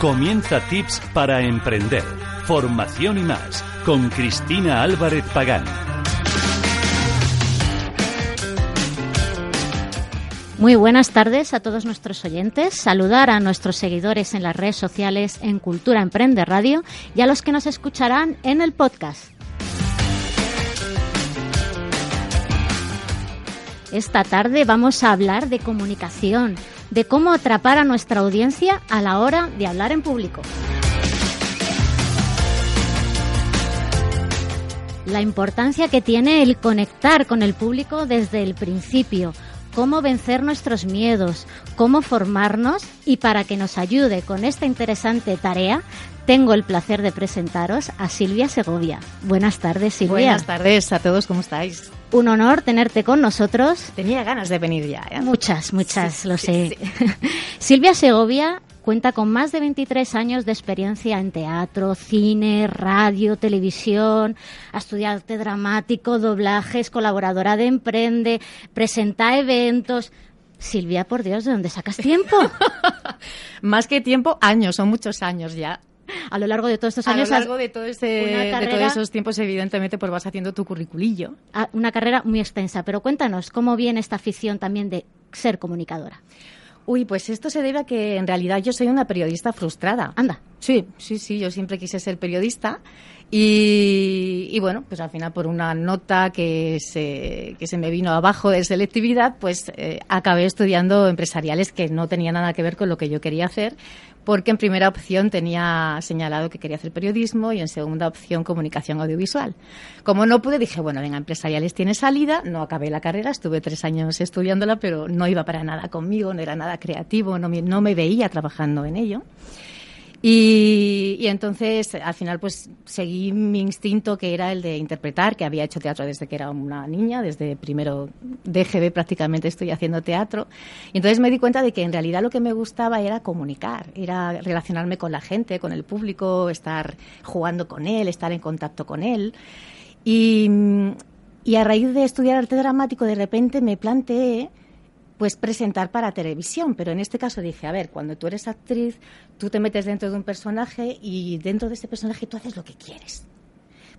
Comienza Tips para Emprender, Formación y más, con Cristina Álvarez Pagán. Muy buenas tardes a todos nuestros oyentes. Saludar a nuestros seguidores en las redes sociales en Cultura Emprende Radio y a los que nos escucharán en el podcast. Esta tarde vamos a hablar de comunicación, de cómo atrapar a nuestra audiencia a la hora de hablar en público. La importancia que tiene el conectar con el público desde el principio, cómo vencer nuestros miedos, cómo formarnos y para que nos ayude con esta interesante tarea, tengo el placer de presentaros a Silvia Segovia. Buenas tardes, Silvia. Buenas tardes a todos, ¿cómo estáis? Un honor tenerte con nosotros. Tenía ganas de venir ya. ¿eh? Muchas, muchas, sí, lo sí, sé. Sí. Silvia Segovia cuenta con más de 23 años de experiencia en teatro, cine, radio, televisión, ha estudiado arte dramático, doblaje, es colaboradora de Emprende, presenta eventos. Silvia, por Dios, ¿de dónde sacas tiempo? Más que tiempo, años, son muchos años ya. A lo largo de todos estos años. A lo largo de, todo ese, de todos esos tiempos, evidentemente, pues vas haciendo tu curriculillo. Una carrera muy extensa. Pero cuéntanos, ¿cómo viene esta afición también de ser comunicadora? Uy, pues esto se debe a que en realidad yo soy una periodista frustrada. Anda. Sí, sí, sí, yo siempre quise ser periodista y, y, bueno, pues al final por una nota que se, que se me vino abajo de selectividad, pues eh, acabé estudiando empresariales que no tenía nada que ver con lo que yo quería hacer, porque en primera opción tenía señalado que quería hacer periodismo y en segunda opción comunicación audiovisual. Como no pude, dije, bueno, venga, empresariales tiene salida, no acabé la carrera, estuve tres años estudiándola, pero no iba para nada conmigo, no era nada creativo, no me, no me veía trabajando en ello. Y, entonces, al final, pues seguí mi instinto, que era el de interpretar, que había hecho teatro desde que era una niña, desde primero de GB prácticamente estoy haciendo teatro. Y entonces me di cuenta de que en realidad lo que me gustaba era comunicar, era relacionarme con la gente, con el público, estar jugando con él, estar en contacto con él. Y a raíz de estudiar arte dramático, de repente me planteé pues presentar para televisión, pero en este caso dije, a ver, cuando tú eres actriz, tú te metes dentro de un personaje y dentro de ese personaje tú haces lo que quieres.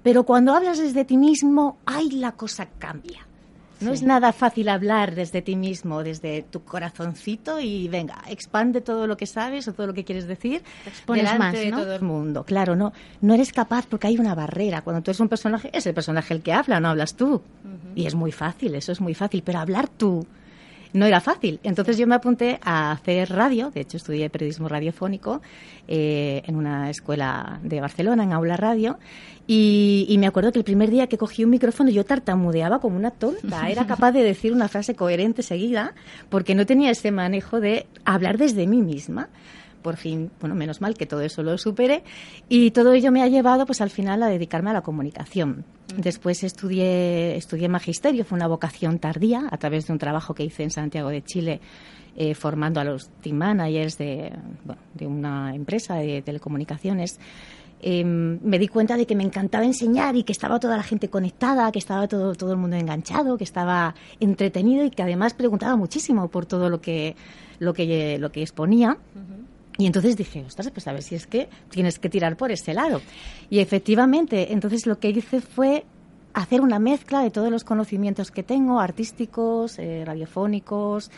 Pero cuando hablas desde ti mismo, ay, la cosa cambia. No sí. es nada fácil hablar desde ti mismo, desde tu corazoncito y venga, expande todo lo que sabes o todo lo que quieres decir delante más, ¿no? de todo el mundo. Claro, no, no eres capaz porque hay una barrera. Cuando tú eres un personaje, es el personaje el que habla, no hablas tú. Uh -huh. Y es muy fácil, eso es muy fácil, pero hablar tú no era fácil. Entonces yo me apunté a hacer radio, de hecho estudié periodismo radiofónico eh, en una escuela de Barcelona, en Aula Radio, y, y, me acuerdo que el primer día que cogí un micrófono yo tartamudeaba como una tonta, era capaz de decir una frase coherente seguida, porque no tenía ese manejo de hablar desde mí misma por fin, bueno, menos mal que todo eso lo supere y todo ello me ha llevado pues al final a dedicarme a la comunicación. Después estudié, estudié magisterio, fue una vocación tardía a través de un trabajo que hice en Santiago de Chile eh, formando a los team managers de, bueno, de una empresa de telecomunicaciones. Eh, me di cuenta de que me encantaba enseñar y que estaba toda la gente conectada, que estaba todo, todo el mundo enganchado, que estaba entretenido y que además preguntaba muchísimo por todo lo que, lo que, lo que exponía. Uh -huh. Y entonces dije, ostras, pues a ver si es que tienes que tirar por ese lado. Y efectivamente, entonces lo que hice fue hacer una mezcla de todos los conocimientos que tengo, artísticos, eh, radiofónicos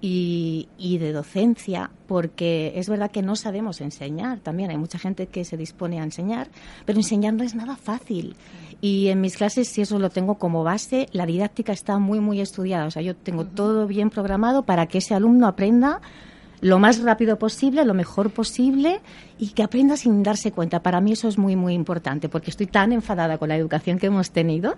y, y, de docencia, porque es verdad que no sabemos enseñar también. Hay mucha gente que se dispone a enseñar, pero enseñar no es nada fácil. Y en mis clases, si eso lo tengo como base, la didáctica está muy, muy estudiada. O sea, yo tengo todo bien programado para que ese alumno aprenda lo más rápido posible, lo mejor posible y que aprenda sin darse cuenta. Para mí eso es muy, muy importante porque estoy tan enfadada con la educación que hemos tenido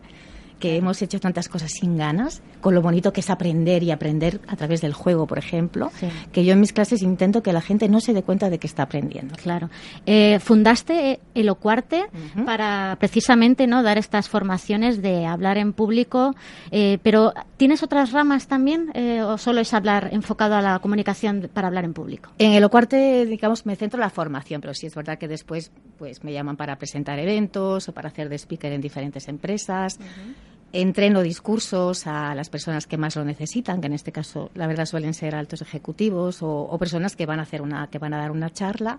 que hemos hecho tantas cosas sin ganas, con lo bonito que es aprender y aprender a través del juego, por ejemplo, que yo en mis clases intento que la gente no se dé cuenta de que está aprendiendo. Claro. Eh, fundaste Elocuarte para precisamente no dar estas formaciones de hablar en público, eh, pero ¿tienes otras ramas también eh, o solo es hablar enfocado a la comunicación para hablar en público? En Elocuarte, digamos, me centro en la formación, pero sí es verdad que después pues me llaman para presentar eventos o para hacer de speaker en diferentes empresas entreno discursos a las personas que más lo necesitan, que en este caso la verdad suelen ser altos ejecutivos o, personas que van a hacer una que van a dar una charla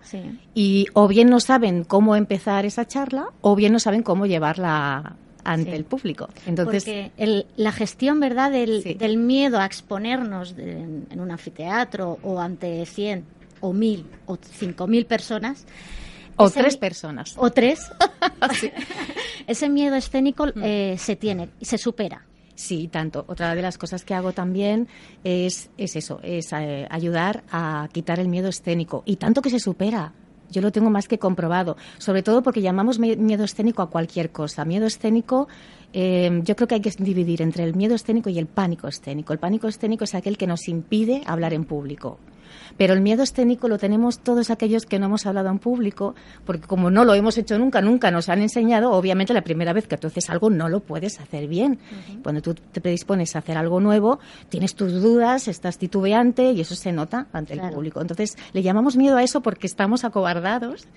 y o bien no saben cómo empezar esa charla o bien no saben cómo llevarla ante el público. Entonces, Porque la gestión, ¿verdad?, del, miedo a exponernos en un anfiteatro o ante 100 o 1000 o 5000 personas o tres personas. O tres. Ese miedo escénico mm. eh, se tiene y se supera. Sí, tanto. Otra de las cosas que hago también es, es eso, es eh, ayudar a quitar el miedo escénico. Y tanto que se supera. Yo lo tengo más que comprobado. Sobre todo porque llamamos miedo escénico a cualquier cosa. Miedo escénico, eh, yo creo que hay que dividir entre el miedo escénico y el pánico escénico. El pánico escénico es aquel que nos impide hablar en público. Pero el miedo escénico lo tenemos todos aquellos que no hemos hablado en público, porque como no lo hemos hecho nunca, nunca nos han enseñado, obviamente la primera vez que tú haces algo no lo puedes hacer bien. Cuando tú te predispones a hacer algo nuevo, tienes tus dudas, estás titubeante y eso se nota ante el público. Entonces, le llamamos miedo a eso porque estamos acobardados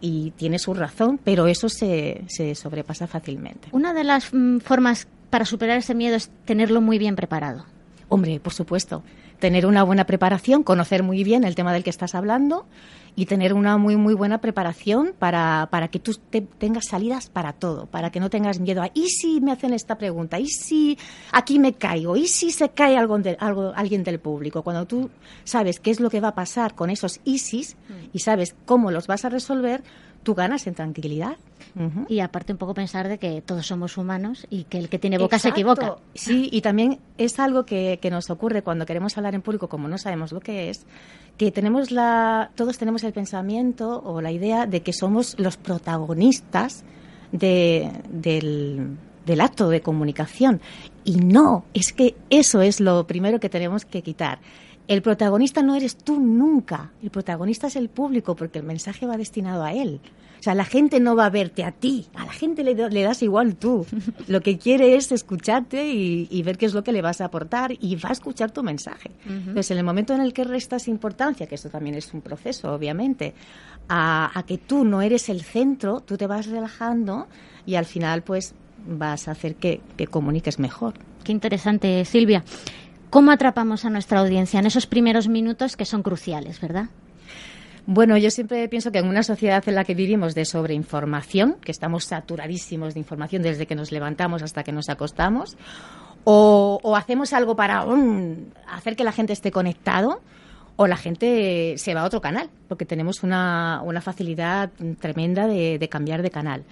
y tiene su razón, pero eso se, se sobrepasa fácilmente. Una de las mm, formas para superar ese miedo es tenerlo muy bien preparado. Hombre, por supuesto tener una buena preparación, conocer muy bien el tema del que estás hablando y tener una muy, muy buena preparación para, para que tú tengas salidas para todo, para que no tengas miedo a, ¿y si me hacen esta pregunta? ¿Y si aquí me caigo? ¿Y si se cae algo, de, algo alguien del público? Cuando tú sabes qué es lo que va a pasar con esos ISIS y sabes cómo los vas a resolver, tú ganas en tranquilidad. Y aparte un poco pensar de que todos somos humanos y que el que tiene boca se equivoca. Sí, y también es algo que, que, nos ocurre cuando queremos hablar en público, como no sabemos lo que es, que tenemos la, todos tenemos el pensamiento o la idea de que somos los protagonistas de, del, del acto de comunicación. Y no, es que eso es lo primero que tenemos que quitar. El protagonista no eres tú nunca, el protagonista es el público porque el mensaje va destinado a él. O sea, la gente no va a verte a ti, a la gente le, das igual tú. Lo que quiere es escucharte y, ver qué es lo que le vas a aportar y va a escuchar tu mensaje. Entonces, en el momento en el que restas importancia, que esto también es un proceso, obviamente, a, que tú no eres el centro, tú te vas relajando y al final, pues, vas a hacer que, que comuniques mejor. Qué interesante, Silvia. ¿Cómo atrapamos a nuestra audiencia en esos primeros minutos que son cruciales, verdad? Bueno, yo siempre pienso que en una sociedad en la que vivimos de sobreinformación, que estamos saturadísimos de información desde que nos levantamos hasta que nos acostamos, o, hacemos algo para um, hacer que la gente esté conectado, o la gente se va a otro canal, porque tenemos una, facilidad tremenda de, de, cambiar de canal.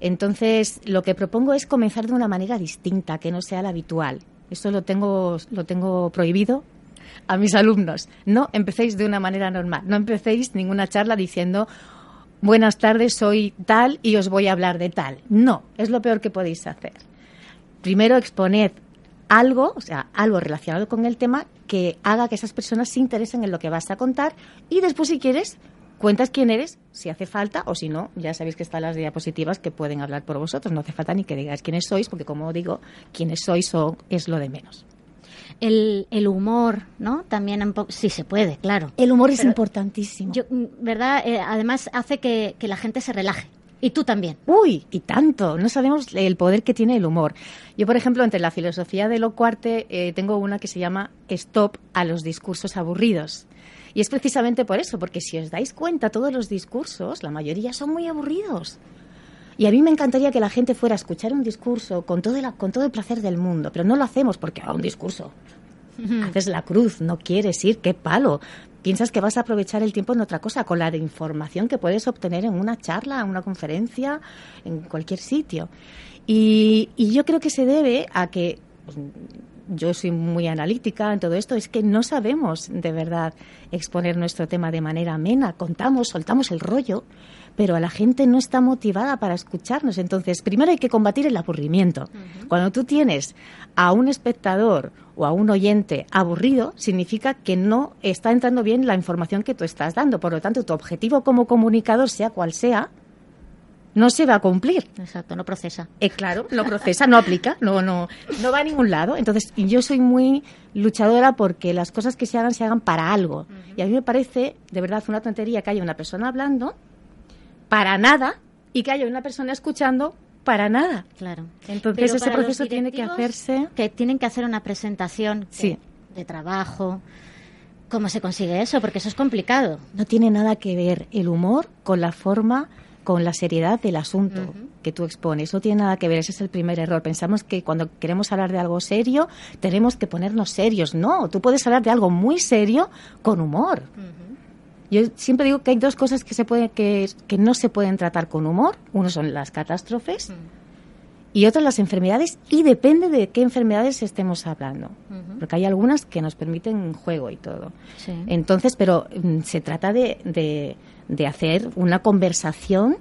Entonces, lo que propongo es comenzar de una manera distinta, que no sea la habitual. Esto lo tengo, lo tengo prohibido a mis alumnos. No empecéis de una manera normal. No empecéis ninguna charla diciendo buenas tardes, soy tal y os voy a hablar de tal. No, es lo peor que podéis hacer. Primero exponed algo, o sea, algo relacionado con el tema que haga que esas personas se interesen en lo que vas a contar y después, si quieres, cuentas quién eres, si hace falta, o si no, ya sabéis que están las diapositivas que pueden hablar por vosotros. No hace falta ni que digáis quiénes sois, porque como digo, quiénes sois es lo de menos. El, el humor, ¿no? También un poco, sí se puede, claro. El humor es importantísimo. Mm, ¿Verdad? Eh, además hace que, la gente se relaje. Y tú también. Uy, y tanto. No sabemos el poder que tiene el humor. Yo, por ejemplo, entre la filosofía de lo cuarte, eh, tengo una que se llama Stop a los discursos aburridos. Y es precisamente por eso, porque si os dais cuenta, todos los discursos, la mayoría son muy aburridos. Y a mí me encantaría que la gente fuera a escuchar un discurso con todo el, con todo el placer del mundo, pero no lo hacemos porque a un discurso. Haces la cruz, no quieres ir, qué palo. Piensas que vas a aprovechar el tiempo en otra cosa, con la información que puedes obtener en una charla, en una conferencia, en cualquier sitio. Y, y yo creo que se debe a que yo soy muy analítica en todo esto, es que no sabemos de verdad exponer nuestro tema de manera amena. Contamos, soltamos el rollo, pero a la gente no está motivada para escucharnos. Entonces, primero hay que combatir el aburrimiento. Cuando tú tienes a un espectador o a un oyente aburrido, significa que no está entrando bien la información que tú estás dando. Por lo tanto, tu objetivo como comunicador, sea cual sea, no se va a cumplir. Exacto, no procesa. Eh, claro, no procesa, no aplica, no, no, no va a ningún lado. Entonces, yo soy muy luchadora porque las cosas que se hagan se hagan para algo. Y a mí me parece, de verdad, una tontería que haya una persona hablando para nada y que haya una persona escuchando para nada. Claro. Entonces ese proceso tiene que hacerse. Que tienen que hacer una presentación de trabajo. ¿Cómo se consigue eso? Porque eso es complicado. No tiene nada que ver el humor con la forma, con la seriedad del asunto que tú expones. No tiene nada que ver. Ese es el primer error. Pensamos que cuando queremos hablar de algo serio, tenemos que ponernos serios. No, tú puedes hablar de algo muy serio con humor. Yo siempre digo que hay dos cosas que, se pueden, que, que no se pueden tratar con humor. Uno son las catástrofes y otras las enfermedades y depende de qué enfermedades estemos hablando. Porque hay algunas que nos permiten juego y todo. Entonces, pero mm, se trata de, de, de hacer una conversación,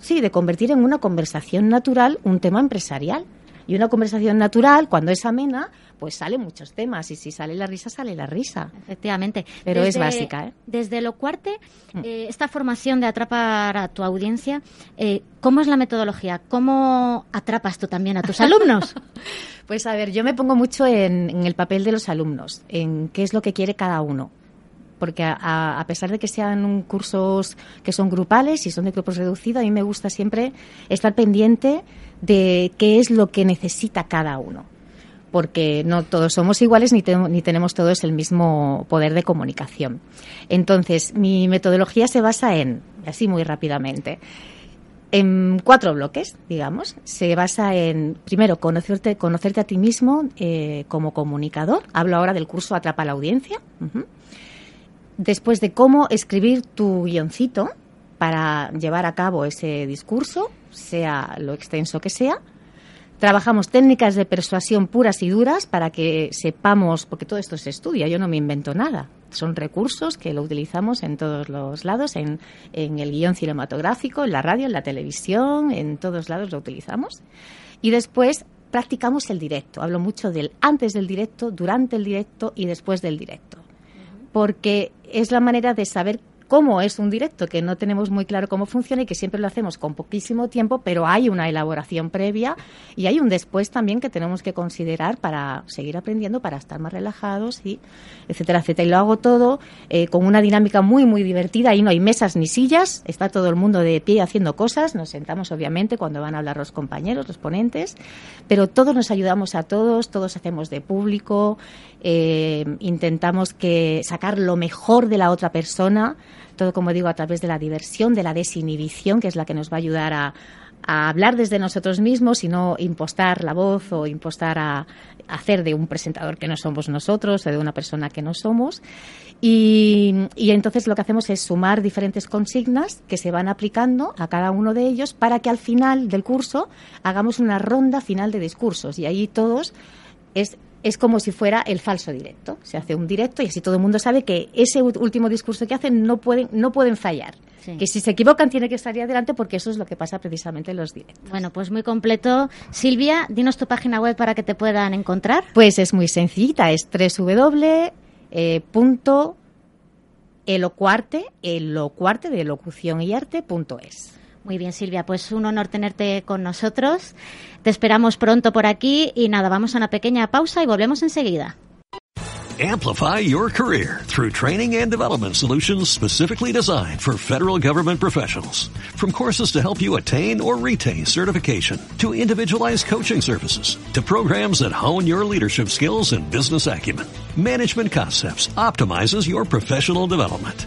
sí, de convertir en una conversación natural un tema empresarial. Y una conversación natural, cuando es amena, pues salen muchos temas y si sale la risa, sale la risa. Efectivamente. Pero es básica. ¿eh? Desde lo cuarte, mm. eh, esta formación de atrapar a tu audiencia, eh, ¿cómo es la metodología? ¿Cómo atrapas tú también a tus alumnos? pues a ver, yo me pongo mucho en, el papel de los alumnos, en qué es lo que quiere cada uno porque a, pesar de que sean cursos que son grupales y son de grupos reducidos, a mí me gusta siempre estar pendiente de qué es lo que necesita cada uno porque no todos somos iguales ni, ni tenemos todos el mismo poder de comunicación. Entonces, mi metodología se basa en, así muy rápidamente, en cuatro bloques, digamos. Se basa en, primero, conocerte, conocerte a ti mismo eh, como comunicador. Hablo ahora del curso Atrapa la audiencia. Después de cómo escribir tu guioncito para llevar a cabo ese discurso, sea lo extenso que sea. Trabajamos técnicas de persuasión puras y duras para que sepamos, porque todo esto se estudia, yo no me invento nada. Son recursos que lo utilizamos en todos los lados, en, el guion cinematográfico, en la radio, en la televisión, en todos lados lo utilizamos. Y después practicamos el directo. Hablo mucho del antes del directo, durante el directo y después del directo. Porque es la manera de saber cómo es un directo, que no tenemos muy claro cómo funciona y que siempre lo hacemos con poquísimo tiempo, pero hay una elaboración previa y hay un después también que tenemos que considerar para seguir aprendiendo, para estar más relajados y etcétera, etcétera. Y lo hago todo eh, con una dinámica muy, muy divertida. Ahí no hay mesas ni sillas, está todo el mundo de pie haciendo cosas. Nos sentamos, obviamente, cuando van a hablar los compañeros, los ponentes, pero todos nos ayudamos a todos, todos hacemos de público, eh, intentamos que sacar lo mejor de la otra persona todo, como digo, a través de la diversión, de la desinhibición, que es la que nos va a ayudar a, hablar desde nosotros mismos y no impostar la voz o impostar a, hacer de un presentador que no somos nosotros o de una persona que no somos. Y, y, entonces lo que hacemos es sumar diferentes consignas que se van aplicando a cada uno de ellos para que al final del curso hagamos una ronda final de discursos y ahí todos es es como si fuera el falso directo. Se hace un directo y así todo el mundo sabe que ese último discurso que hacen no pueden, no pueden fallar. Que si se equivocan tiene que estar adelante porque eso es lo que pasa precisamente en los directos. Bueno, pues muy completo. Silvia, dinos tu página web para que te puedan encontrar. Pues es muy sencillita, es www.elocuarte, elocuarte de locución y arte.es. Muy bien, Silvia, pues un honor tenerte con nosotros. Te esperamos pronto por aquí y nada, vamos a una pequeña pausa y volvemos enseguida. Amplify your career through training and development solutions specifically designed for federal government professionals. From courses to help you attain or retain certification, to individualized coaching services, to programs that hone your leadership skills and business acumen, Management Concepts optimizes your professional development.